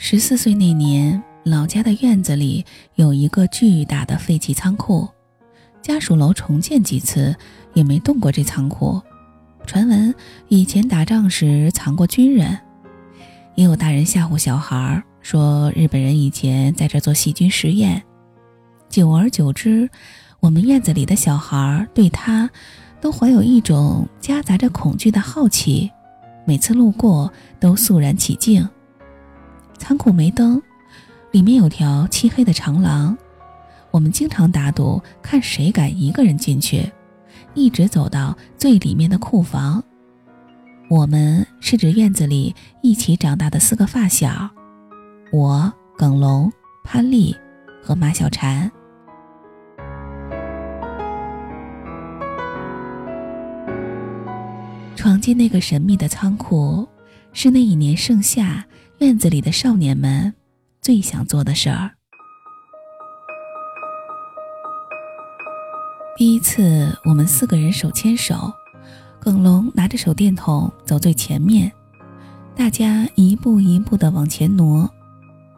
十四岁那年，老家的院子里有一个巨大的废弃仓库，家属楼重建几次也没动过这仓库。传闻以前打仗时藏过军人，也有大人吓唬小孩说日本人以前在这做细菌实验。久而久之，我们院子里的小孩对他都怀有一种夹杂着恐惧的好奇，每次路过都肃然起敬。仓库没灯，里面有条漆黑的长廊，我们经常打赌，看谁敢一个人进去，一直走到最里面的库房。我们是指院子里一起长大的四个发小，我、耿龙、潘丽和马小婵。闯进那个神秘的仓库，是那一年盛夏。院子里的少年们最想做的事儿。第一次，我们四个人手牵手，耿龙拿着手电筒走最前面，大家一步一步的往前挪。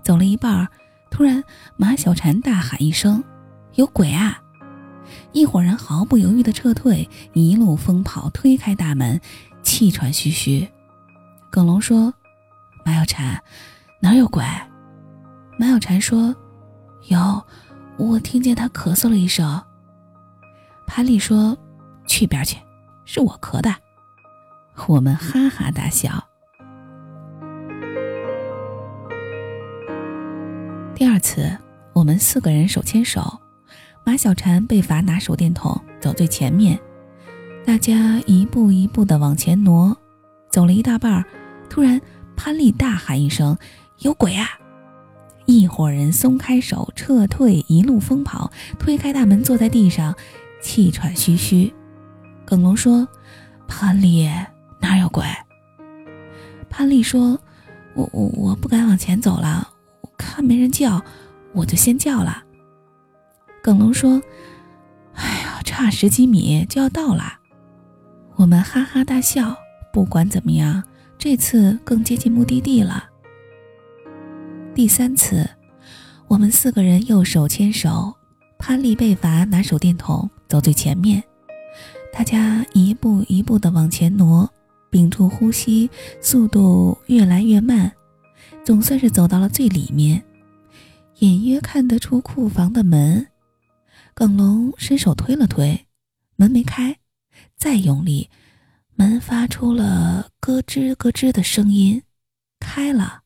走了一半，突然马小婵大喊一声：“有鬼啊！”一伙人毫不犹豫的撤退，一路疯跑，推开大门，气喘吁吁。耿龙说。马小婵，哪有鬼？马小婵说：“有，我听见他咳嗽了一声。”潘丽说：“去边去，是我咳的。”我们哈哈大笑。第二次，我们四个人手牵手，马小婵被罚拿手电筒走最前面，大家一步一步的往前挪，走了一大半，突然。潘丽大喊一声：“有鬼啊！”一伙人松开手撤退，一路疯跑，推开大门，坐在地上，气喘吁吁。耿龙说：“潘丽，哪有鬼？”潘丽说：“我我我不敢往前走了，我看没人叫，我就先叫了。”耿龙说：“哎呀，差十几米就要到了。”我们哈哈大笑。不管怎么样。这次更接近目的地了。第三次，我们四个人又手牵手，潘丽被罚拿手电筒走最前面，大家一步一步的往前挪，屏住呼吸，速度越来越慢，总算是走到了最里面，隐约看得出库房的门。耿龙伸手推了推，门没开，再用力。门发出了咯吱咯吱的声音，开了。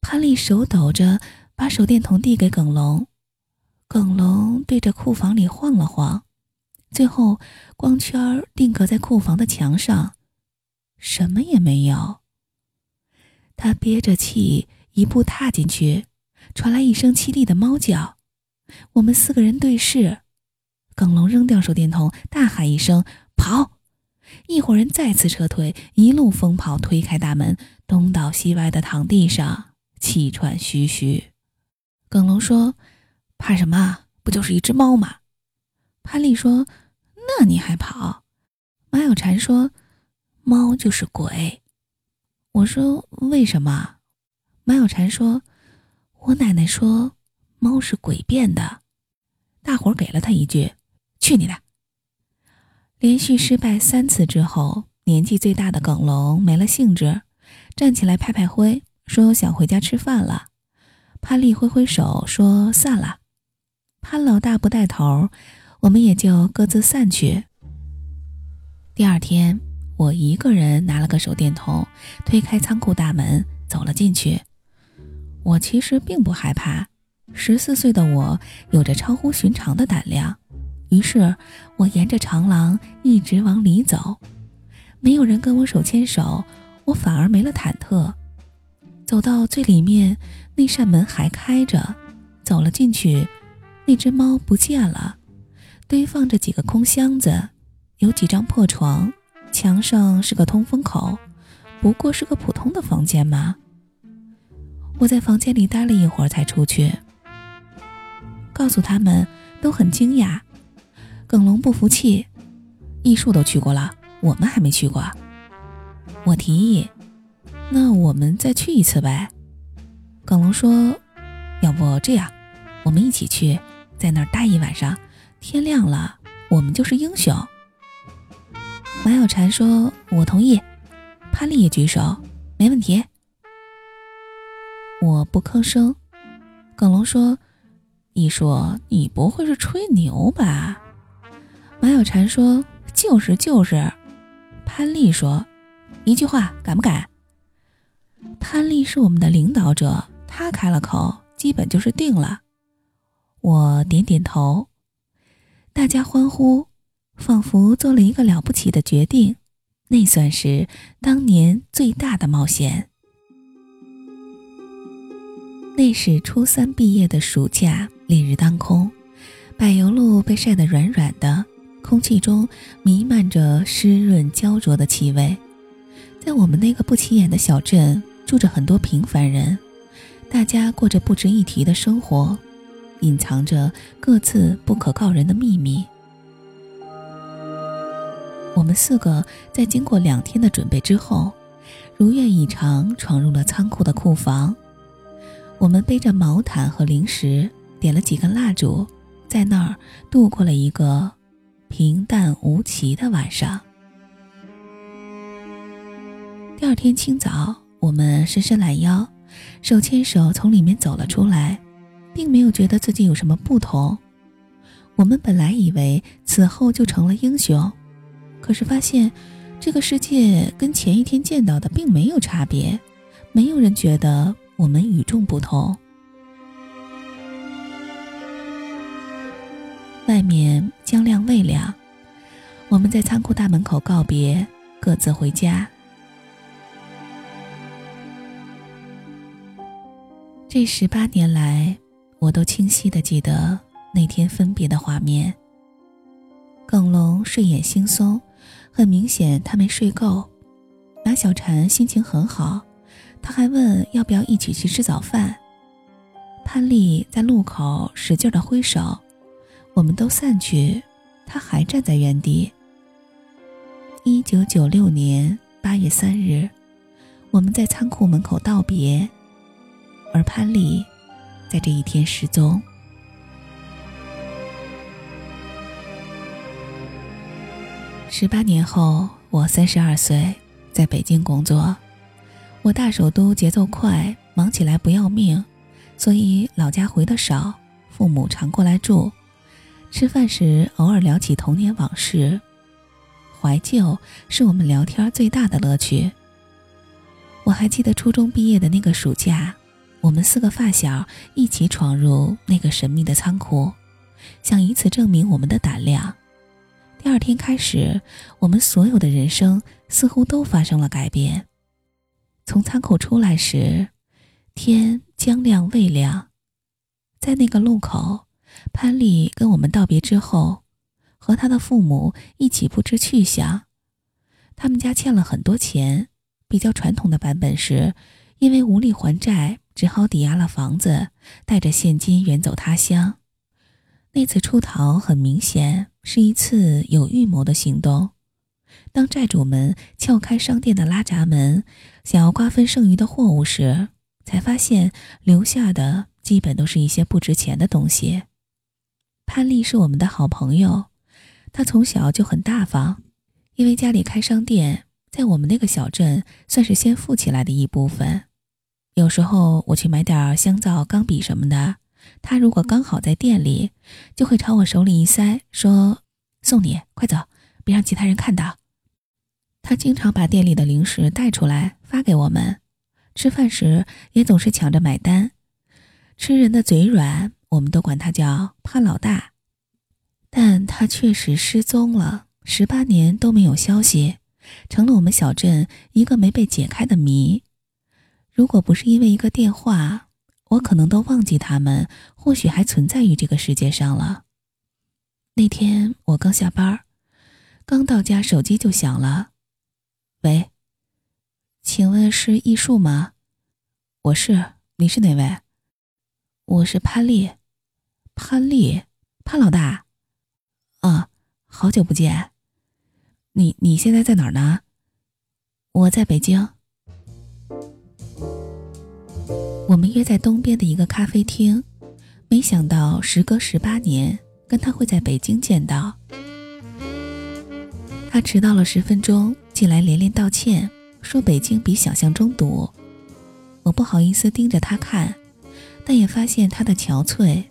潘丽手抖着把手电筒递给耿龙，耿龙对着库房里晃了晃，最后光圈定格在库房的墙上，什么也没有。他憋着气一步踏进去，传来一声凄厉的猫叫。我们四个人对视，耿龙扔掉手电筒，大喊一声：“跑！”一伙人再次撤退，一路疯跑，推开大门，东倒西歪的躺地上，气喘吁吁。耿龙说：“怕什么？不就是一只猫吗？”潘丽说：“那你还跑？”马有禅说：“猫就是鬼。”我说：“为什么？”马有禅说：“我奶奶说，猫是鬼变的。”大伙给了他一句：“去你的！”连续失败三次之后，年纪最大的耿龙没了兴致，站起来拍拍灰，说想回家吃饭了。潘丽挥挥手说散了。潘老大不带头，我们也就各自散去。第二天，我一个人拿了个手电筒，推开仓库大门，走了进去。我其实并不害怕，十四岁的我有着超乎寻常的胆量。于是，我沿着长廊一直往里走，没有人跟我手牵手，我反而没了忐忑。走到最里面，那扇门还开着，走了进去，那只猫不见了，堆放着几个空箱子，有几张破床，墙上是个通风口，不过是个普通的房间嘛。我在房间里待了一会儿才出去，告诉他们，都很惊讶。耿龙不服气，艺术都去过了，我们还没去过。我提议，那我们再去一次呗。耿龙说：“要不这样，我们一起去，在那儿待一晚上，天亮了，我们就是英雄。”马小婵说：“我同意。”潘丽也举手：“没问题。”我不吭声。耿龙说：“你说你不会是吹牛吧？”马小婵说：“就是就是。”潘丽说：“一句话，敢不敢？”潘丽是我们的领导者，他开了口，基本就是定了。我点点头，大家欢呼，仿佛做了一个了不起的决定。那算是当年最大的冒险。那是初三毕业的暑假，烈日当空，柏油路被晒得软软的，空气中弥漫着湿润焦灼的气味。在我们那个不起眼的小镇。住着很多平凡人，大家过着不值一提的生活，隐藏着各自不可告人的秘密。我们四个在经过两天的准备之后，如愿以偿闯入了仓库的库房。我们背着毛毯和零食，点了几根蜡烛，在那儿度过了一个平淡无奇的晚上。第二天清早。我们伸伸懒腰，手牵手从里面走了出来，并没有觉得自己有什么不同。我们本来以为此后就成了英雄，可是发现这个世界跟前一天见到的并没有差别，没有人觉得我们与众不同。外面将亮未亮，我们在仓库大门口告别，各自回家。这十八年来，我都清晰的记得那天分别的画面。耿龙睡眼惺忪，很明显他没睡够。马小婵心情很好，他还问要不要一起去吃早饭。潘丽在路口使劲的挥手，我们都散去，他还站在原地。一九九六年八月三日，我们在仓库门口道别。而潘丽，在这一天失踪。十八年后，我三十二岁，在北京工作。我大首都节奏快，忙起来不要命，所以老家回的少，父母常过来住。吃饭时偶尔聊起童年往事，怀旧是我们聊天最大的乐趣。我还记得初中毕业的那个暑假。我们四个发小一起闯入那个神秘的仓库，想以此证明我们的胆量。第二天开始，我们所有的人生似乎都发生了改变。从仓库出来时，天将亮未亮。在那个路口，潘丽跟我们道别之后，和他的父母一起不知去向。他们家欠了很多钱，比较传统的版本是，因为无力还债。只好抵押了房子，带着现金远走他乡。那次出逃很明显是一次有预谋的行动。当债主们撬开商店的拉闸门，想要瓜分剩余的货物时，才发现留下的基本都是一些不值钱的东西。潘丽是我们的好朋友，她从小就很大方，因为家里开商店，在我们那个小镇算是先富起来的一部分。有时候我去买点香皂、钢笔什么的，他如果刚好在店里，就会朝我手里一塞，说：“送你，快走，别让其他人看到。”他经常把店里的零食带出来发给我们，吃饭时也总是抢着买单。吃人的嘴软，我们都管他叫潘老大。但他确实失踪了，十八年都没有消息，成了我们小镇一个没被解开的谜。如果不是因为一个电话，我可能都忘记他们，或许还存在于这个世界上了。那天我刚下班，刚到家，手机就响了。喂，请问是艺术吗？我是，你是哪位？我是潘丽，潘丽，潘老大。啊，好久不见。你你现在在哪儿呢？我在北京。我们约在东边的一个咖啡厅，没想到时隔十八年，跟他会在北京见到。他迟到了十分钟，进来连连道歉，说北京比想象中堵。我不好意思盯着他看，但也发现他的憔悴，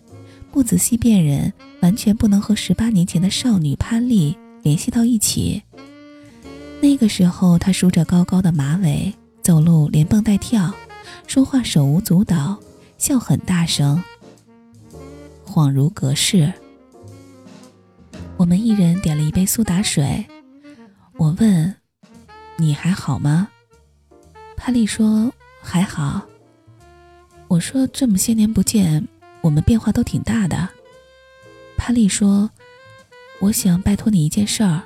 不仔细辨认，完全不能和十八年前的少女潘丽联系到一起。那个时候，她梳着高高的马尾，走路连蹦带跳。说话手舞足蹈，笑很大声，恍如隔世。我们一人点了一杯苏打水。我问：“你还好吗？”潘丽说：“还好。”我说：“这么些年不见，我们变化都挺大的。”潘丽说：“我想拜托你一件事儿。”“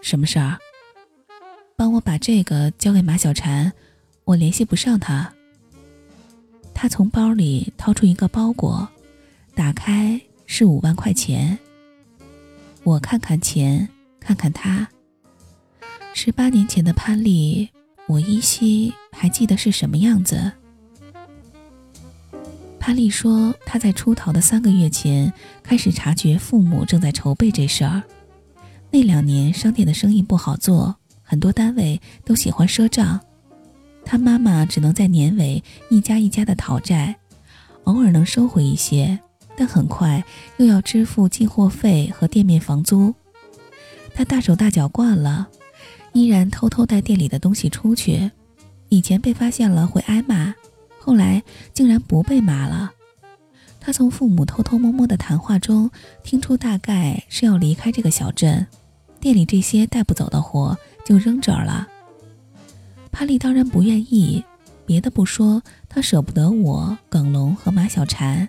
什么事儿？”“帮我把这个交给马小婵。”我联系不上他。他从包里掏出一个包裹，打开是五万块钱。我看看钱，看看他。十八年前的潘丽，我依稀还记得是什么样子。潘丽说，她在出逃的三个月前开始察觉父母正在筹备这事儿。那两年商店的生意不好做，很多单位都喜欢赊账。他妈妈只能在年尾一家一家的讨债，偶尔能收回一些，但很快又要支付进货费和店面房租。他大手大脚惯了，依然偷偷带店里的东西出去。以前被发现了会挨骂，后来竟然不被骂了。他从父母偷偷摸摸的谈话中听出，大概是要离开这个小镇，店里这些带不走的活就扔这儿了。帕丽当然不愿意，别的不说，他舍不得我、耿龙和马小婵。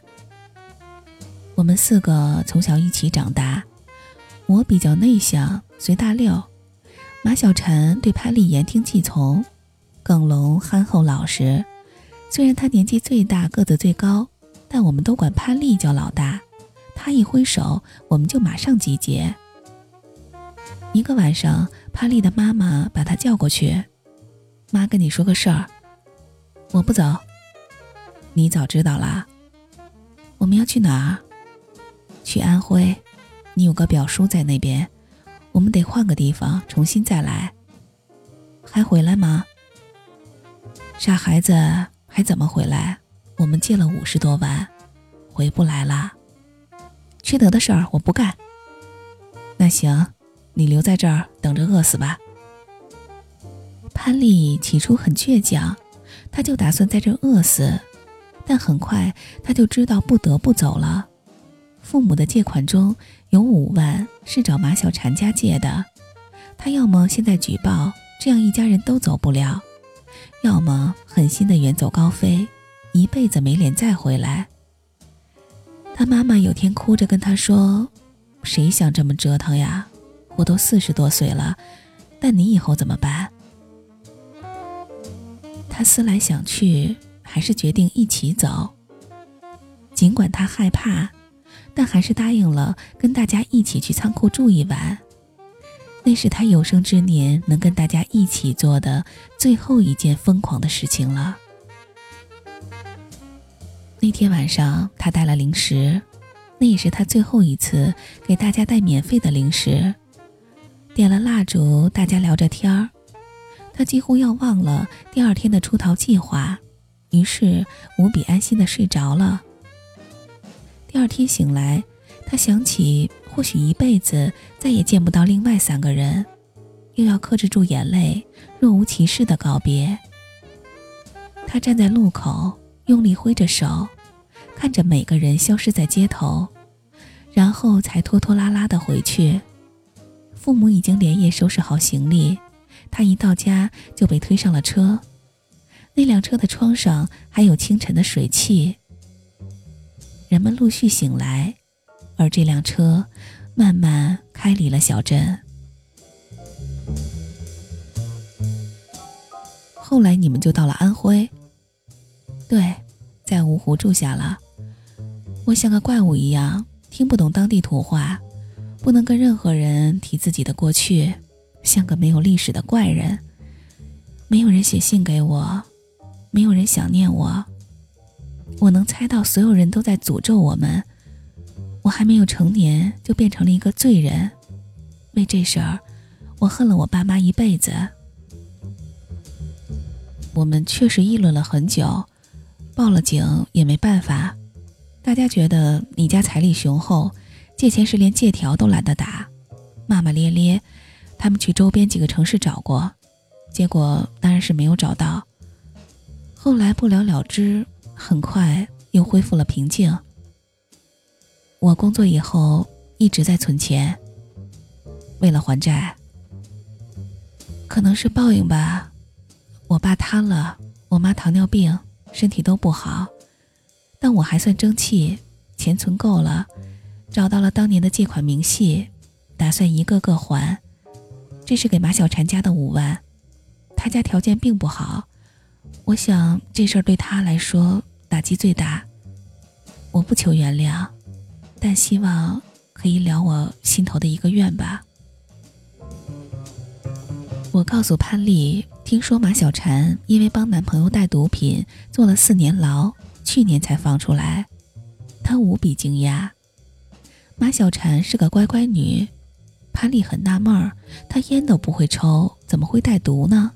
我们四个从小一起长大，我比较内向，随大溜；马小婵对潘丽言听计从，耿龙憨厚老实。虽然他年纪最大，个子最高，但我们都管潘丽叫老大。他一挥手，我们就马上集结。一个晚上，潘丽的妈妈把他叫过去。妈跟你说个事儿，我不走。你早知道啦。我们要去哪儿？去安徽。你有个表叔在那边，我们得换个地方，重新再来。还回来吗？傻孩子，还怎么回来？我们借了五十多万，回不来啦。缺德的事儿我不干。那行，你留在这儿等着饿死吧。潘丽起初很倔强，他就打算在这饿死，但很快他就知道不得不走了。父母的借款中有五万是找马小婵家借的，他要么现在举报，这样一家人都走不了；要么狠心的远走高飞，一辈子没脸再回来。他妈妈有天哭着跟他说：“谁想这么折腾呀？我都四十多岁了，但你以后怎么办？”他思来想去，还是决定一起走。尽管他害怕，但还是答应了跟大家一起去仓库住一晚。那是他有生之年能跟大家一起做的最后一件疯狂的事情了。那天晚上，他带了零食，那也是他最后一次给大家带免费的零食。点了蜡烛，大家聊着天儿。他几乎要忘了第二天的出逃计划，于是无比安心的睡着了。第二天醒来，他想起或许一辈子再也见不到另外三个人，又要克制住眼泪，若无其事的告别。他站在路口，用力挥着手，看着每个人消失在街头，然后才拖拖拉拉的回去。父母已经连夜收拾好行李。他一到家就被推上了车，那辆车的窗上还有清晨的水汽。人们陆续醒来，而这辆车慢慢开离了小镇。后来你们就到了安徽，对，在芜湖住下了。我像个怪物一样，听不懂当地土话，不能跟任何人提自己的过去。像个没有历史的怪人，没有人写信给我，没有人想念我，我能猜到所有人都在诅咒我们。我还没有成年就变成了一个罪人，为这事儿，我恨了我爸妈一辈子。我们确实议论了很久，报了警也没办法。大家觉得你家财力雄厚，借钱时连借条都懒得打，骂骂咧咧。他们去周边几个城市找过，结果当然是没有找到。后来不了了之，很快又恢复了平静。我工作以后一直在存钱，为了还债。可能是报应吧。我爸瘫了，我妈糖尿病，身体都不好，但我还算争气，钱存够了，找到了当年的借款明细，打算一个个还。这是给马小婵家的五万，他家条件并不好。我想这事儿对他来说打击最大。我不求原谅，但希望可以了我心头的一个愿吧。我告诉潘丽，听说马小婵因为帮男朋友带毒品坐了四年牢，去年才放出来。她无比惊讶。马小婵是个乖乖女，潘丽很纳闷儿，她烟都不会抽，怎么会带毒呢？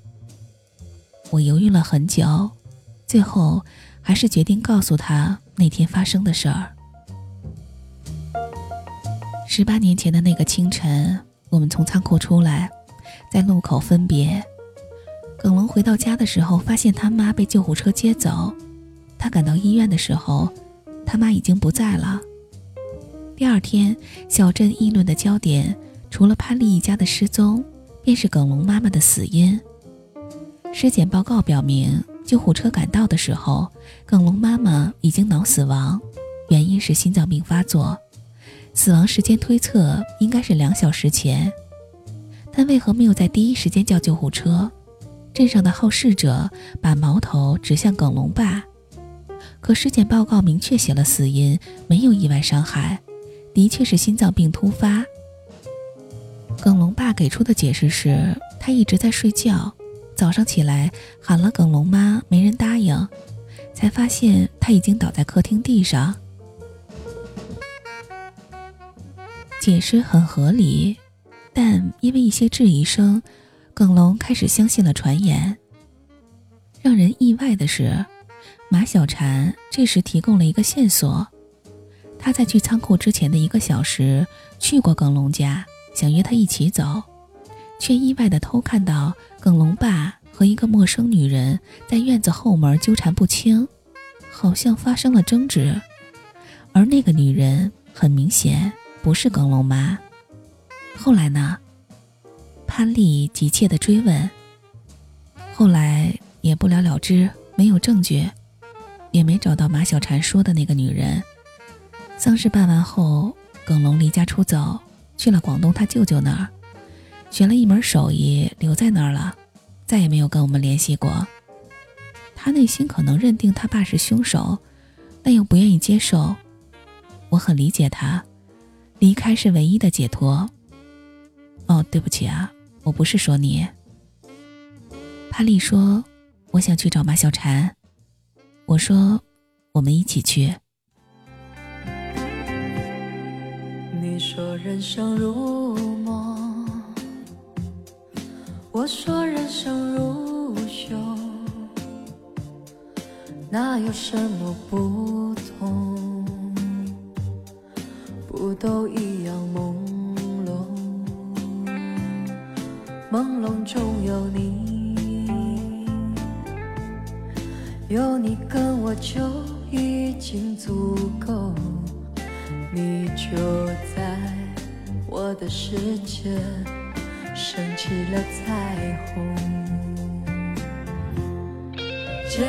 我犹豫了很久，最后还是决定告诉她那天发生的事儿。十八年前的那个清晨，我们从仓库出来，在路口分别。耿龙回到家的时候，发现他妈被救护车接走。他赶到医院的时候，他妈已经不在了。第二天，小镇议论的焦点除了潘丽一家的失踪，便是耿龙妈妈的死因。尸检报告表明，救护车赶到的时候，耿龙妈妈已经脑死亡，原因是心脏病发作，死亡时间推测应该是两小时前。但为何没有在第一时间叫救护车？镇上的好事者把矛头指向耿龙爸，可尸检报告明确写了死因，没有意外伤害，的确是心脏病突发。耿龙爸给出的解释是他一直在睡觉。早上起来喊了耿龙妈，没人答应，才发现他已经倒在客厅地上。解释很合理，但因为一些质疑声，耿龙开始相信了传言。让人意外的是，马小婵这时提供了一个线索：他在去仓库之前的一个小时去过耿龙家，想约他一起走。却意外的偷看到耿龙爸和一个陌生女人在院子后门纠缠不清，好像发生了争执。而那个女人很明显不是耿龙妈。后来呢？潘丽急切的追问。后来也不了了之，没有证据，也没找到马小婵说的那个女人。丧事办完后，耿龙离家出走，去了广东他舅舅那儿。学了一门手艺，留在那儿了，再也没有跟我们联系过。他内心可能认定他爸是凶手，但又不愿意接受。我很理解他，离开是唯一的解脱。哦，对不起啊，我不是说你。帕丽说：“我想去找马小婵。”我说：“我们一起去。”你说人生如梦。我说人生如秀，哪有什么不同？不都一样朦胧？朦胧中有你，有你跟我就已经足够。你就在我的世界。升起了彩虹，见